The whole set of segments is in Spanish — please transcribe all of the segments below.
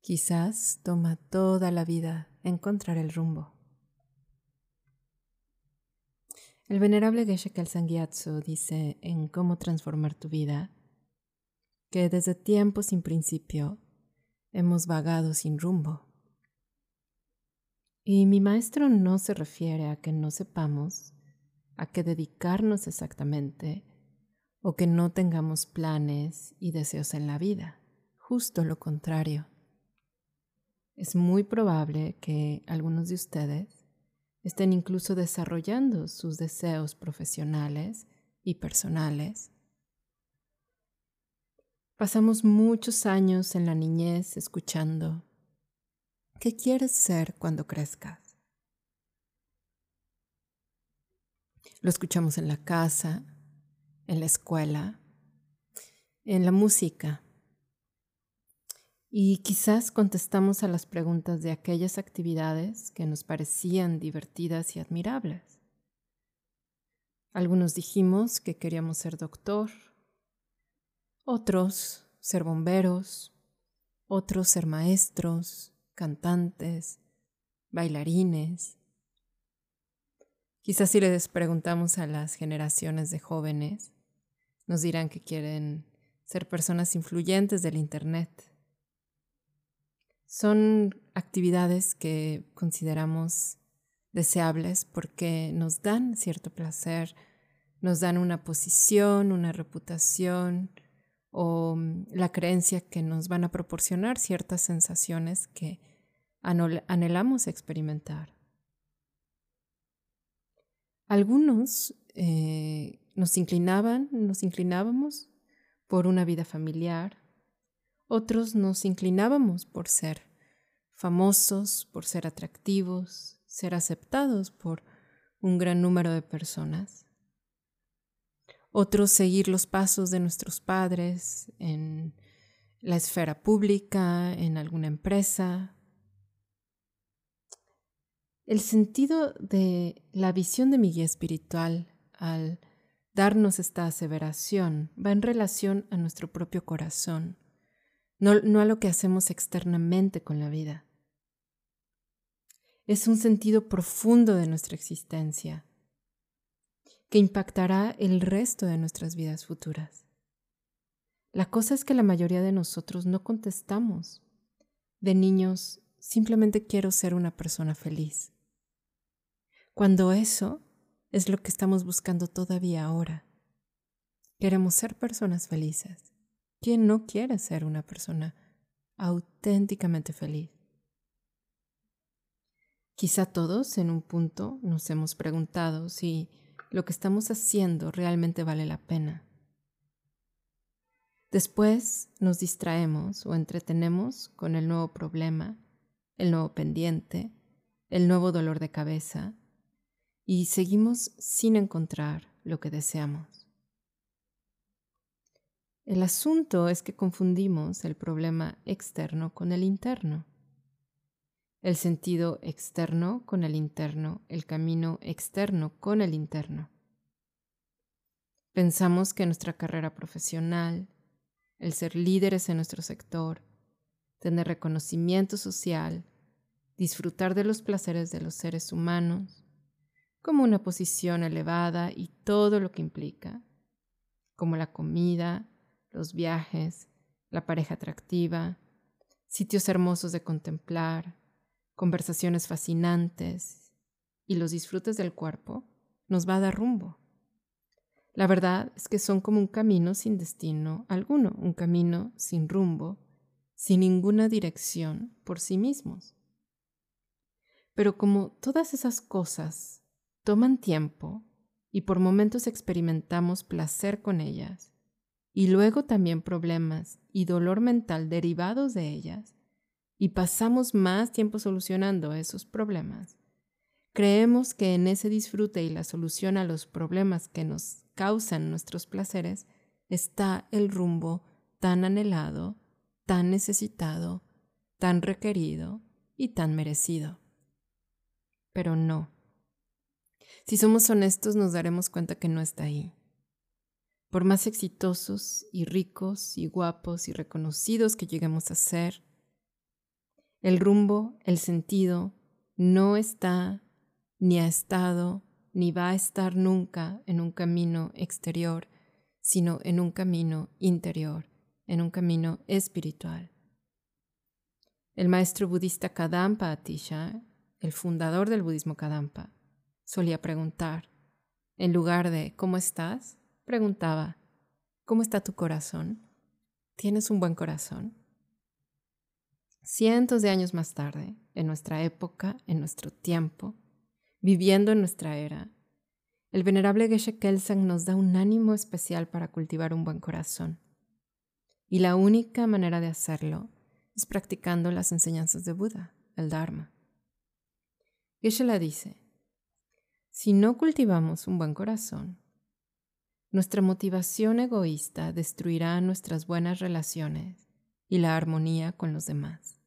Quizás toma toda la vida encontrar el rumbo. El venerable Geshe Kelsang dice en Cómo transformar tu vida que desde tiempo sin principio hemos vagado sin rumbo. Y mi maestro no se refiere a que no sepamos a qué dedicarnos exactamente o que no tengamos planes y deseos en la vida, justo lo contrario. Es muy probable que algunos de ustedes estén incluso desarrollando sus deseos profesionales y personales. Pasamos muchos años en la niñez escuchando, ¿qué quieres ser cuando crezcas? Lo escuchamos en la casa, en la escuela, en la música, y quizás contestamos a las preguntas de aquellas actividades que nos parecían divertidas y admirables. Algunos dijimos que queríamos ser doctor, otros ser bomberos, otros ser maestros, cantantes, bailarines. Quizás si les preguntamos a las generaciones de jóvenes, nos dirán que quieren ser personas influyentes del Internet son actividades que consideramos deseables porque nos dan cierto placer, nos dan una posición, una reputación o mm, la creencia que nos van a proporcionar ciertas sensaciones que anhelamos experimentar. Algunos eh, nos inclinaban, nos inclinábamos por una vida familiar, otros nos inclinábamos por ser famosos, por ser atractivos, ser aceptados por un gran número de personas. Otros seguir los pasos de nuestros padres en la esfera pública, en alguna empresa. El sentido de la visión de mi guía espiritual al darnos esta aseveración va en relación a nuestro propio corazón no, a lo que hacemos externamente con la vida. Es un sentido profundo de nuestra existencia que impactará el resto de nuestras vidas futuras. La cosa es que la mayoría de nosotros no contestamos. De niños, simplemente quiero ser una persona feliz. Cuando eso es lo que estamos buscando todavía ahora. Queremos ser personas felices. ¿Quién no quiere ser una persona auténticamente feliz? Quizá todos en un punto nos hemos preguntado si lo que estamos haciendo realmente vale la pena. Después nos distraemos o entretenemos con el nuevo problema, el nuevo pendiente, el nuevo dolor de cabeza y seguimos sin encontrar lo que deseamos. El asunto es que confundimos el problema externo con el interno, el sentido externo con el interno, el camino externo con el interno. Pensamos que nuestra carrera profesional, el ser líderes en nuestro sector, tener reconocimiento social, disfrutar de los placeres de los seres humanos, como una posición elevada y todo lo que implica, como la comida, los viajes, la pareja atractiva, sitios hermosos de contemplar, conversaciones fascinantes y los disfrutes del cuerpo, nos va a dar rumbo. La verdad es que son como un camino sin destino alguno, un camino sin rumbo, sin ninguna dirección por sí mismos. Pero como todas esas cosas toman tiempo y por momentos experimentamos placer con ellas, y luego también problemas y dolor mental derivados de ellas, y pasamos más tiempo solucionando esos problemas, creemos que en ese disfrute y la solución a los problemas que nos causan nuestros placeres está el rumbo tan anhelado, tan necesitado, tan requerido y tan merecido. Pero no. Si somos honestos nos daremos cuenta que no está ahí. Por más exitosos y ricos y guapos y reconocidos que lleguemos a ser, El rumbo, el sentido, no está, ni ha estado, ni va a estar nunca en un camino exterior, sino en un camino interior, en un camino espiritual. El maestro budista Kadampa Atisha, el fundador del budismo Kadampa, solía preguntar, en lugar de ¿cómo estás? preguntaba, ¿cómo está tu corazón? ¿Tienes un buen corazón? Cientos de años más tarde, en nuestra época, en nuestro tiempo, viviendo en nuestra era, el venerable Geshe Kelsang nos da un ánimo especial para cultivar un buen corazón. Y la única manera de hacerlo es practicando las enseñanzas de Buda, el Dharma. Geshe la dice, si no cultivamos un buen corazón, nuestra motivación egoísta destruirá nuestras buenas relaciones y la armonía con los demás.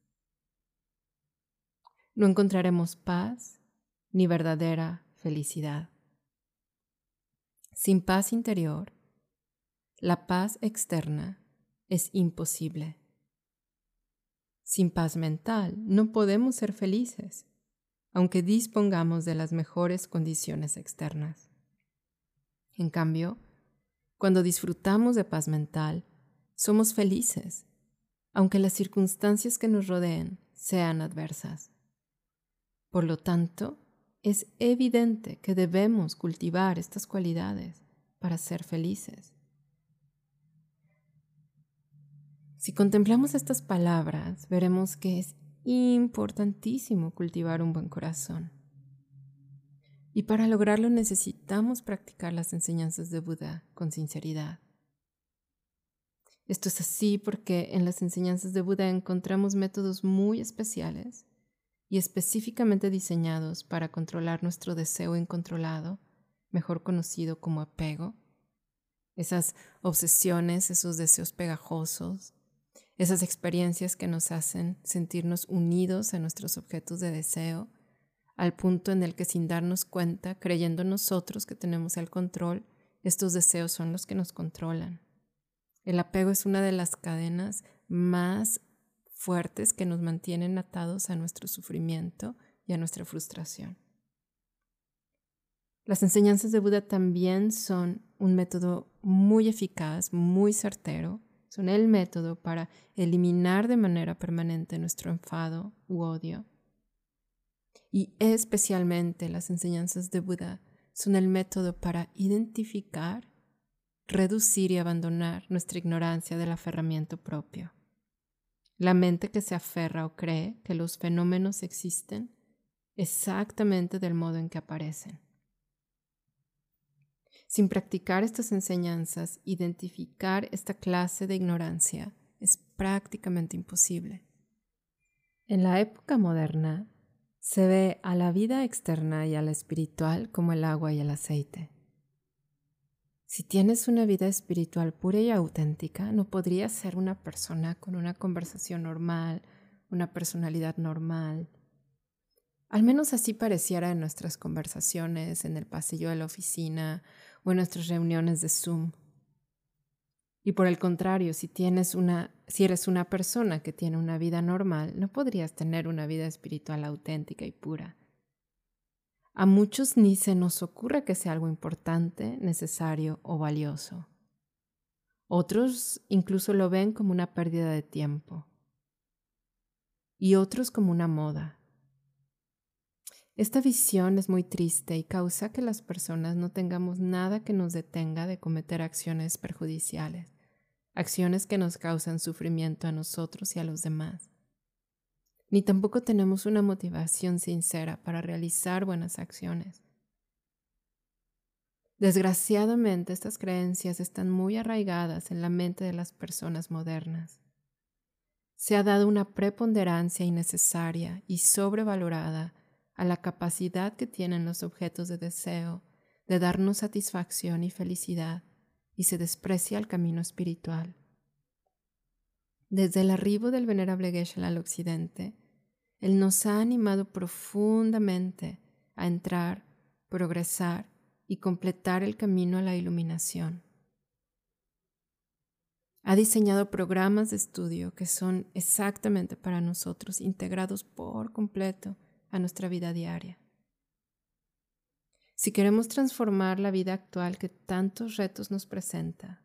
No encontraremos paz ni verdadera felicidad. Sin paz interior, la paz externa es imposible. Sin paz mental no podemos ser felices aunque dispongamos de las mejores condiciones externas. En cambio, cuando disfrutamos de paz mental, somos felices, aunque las circunstancias que nos rodeen sean adversas. Por lo tanto, es evidente que debemos cultivar estas cualidades para ser felices. Si contemplamos estas palabras, veremos que es importantísimo cultivar un buen corazón. Y para lograrlo necesitamos practicar las enseñanzas de Buda con sinceridad. Esto es así porque en las enseñanzas de Buda encontramos métodos muy especiales y específicamente diseñados para controlar nuestro deseo incontrolado, mejor conocido como apego, esas obsesiones, esos deseos pegajosos, esas experiencias que nos hacen sentirnos unidos a nuestros objetos de deseo, al punto en el que sin darnos cuenta, creyendo nosotros que tenemos el control, estos deseos son los que nos controlan. El apego es una de las cadenas más fuertes que nos mantienen atados a nuestro sufrimiento y a nuestra frustración. Las enseñanzas de Buda también son un método muy eficaz, muy certero, son el método para eliminar de manera permanente nuestro enfado u odio. Y especialmente las enseñanzas de Buda son el método para identificar, reducir y abandonar nuestra ignorancia del aferramiento propio. La mente que se aferra o cree que los fenómenos existen exactamente del modo en que aparecen. Sin practicar estas enseñanzas, identificar esta clase de ignorancia es prácticamente imposible. En la época moderna, se ve a la vida externa y a la espiritual como el agua y el aceite. Si tienes una vida espiritual pura y auténtica, no podrías ser una persona con una conversación normal, una personalidad normal. Al menos así pareciera en nuestras conversaciones, en el pasillo de la oficina o en nuestras reuniones de Zoom. Y por el contrario, si tienes una si eres una persona que tiene una vida normal, no podrías tener una vida espiritual auténtica y pura. A muchos ni se nos ocurre que sea algo importante, necesario o valioso. Otros incluso lo ven como una pérdida de tiempo. Y otros como una moda, esta visión es muy triste y causa que las personas no tengamos nada que nos detenga de cometer acciones perjudiciales, acciones que nos causan sufrimiento a nosotros y a los demás. Ni tampoco tenemos una motivación sincera para realizar buenas acciones. Desgraciadamente estas creencias están muy arraigadas en la mente de las personas modernas. Se ha dado una preponderancia innecesaria y sobrevalorada a la capacidad que tienen los objetos de deseo de darnos satisfacción y felicidad y se desprecia el camino espiritual. Desde el arribo del venerable Geshe al occidente, él nos ha animado profundamente a entrar, progresar y completar el camino a la iluminación. ha diseñado programas de estudio que son exactamente para nosotros, integrados por completo a nuestra vida diaria. Si queremos transformar la vida actual que tantos retos nos presenta,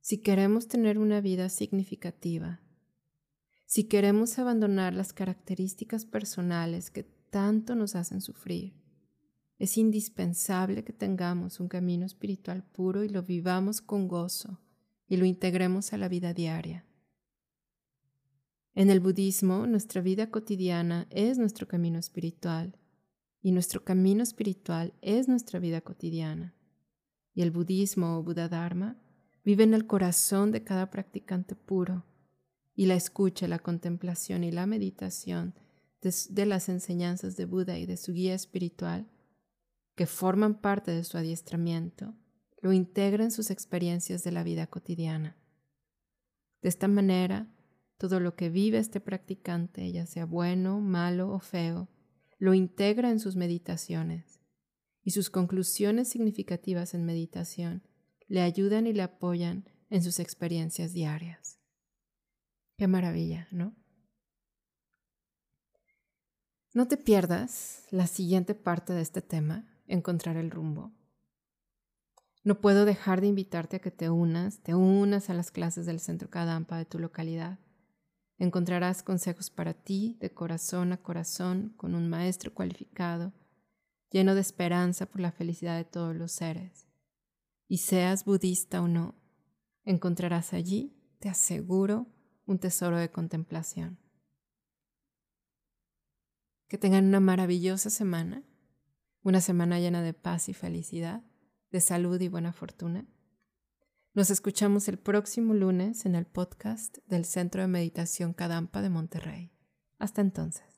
si queremos tener una vida significativa, si queremos abandonar las características personales que tanto nos hacen sufrir, es indispensable que tengamos un camino espiritual puro y lo vivamos con gozo y lo integremos a la vida diaria. En el budismo, nuestra vida cotidiana es nuestro camino espiritual y nuestro camino espiritual es nuestra vida cotidiana. Y el budismo o Buddha Dharma vive en el corazón de cada practicante puro y la escucha, la contemplación y la meditación de, las enseñanzas de Buda y de su guía espiritual, que forman parte de su adiestramiento, lo integra en sus experiencias de la vida cotidiana. De esta manera, todo lo que vive este practicante, ya sea bueno, malo o feo, lo integra en sus meditaciones y sus conclusiones significativas en meditación le ayudan y le apoyan en sus experiencias diarias. Qué maravilla, ¿no? No te pierdas la siguiente parte de este tema, encontrar el rumbo. No puedo dejar de invitarte a que te unas, te unas a las clases del Centro Kadampa de tu localidad. Encontrarás consejos para ti de corazón a corazón con un maestro cualificado, lleno de esperanza por la felicidad de todos los seres. Y seas budista o no, encontrarás allí, te aseguro, un tesoro de contemplación. Que tengan una maravillosa semana, una semana llena de paz y felicidad de salud y buena fortuna. Nos escuchamos el próximo lunes en el podcast del Centro de Meditación Kadampa de Monterrey. Hasta entonces.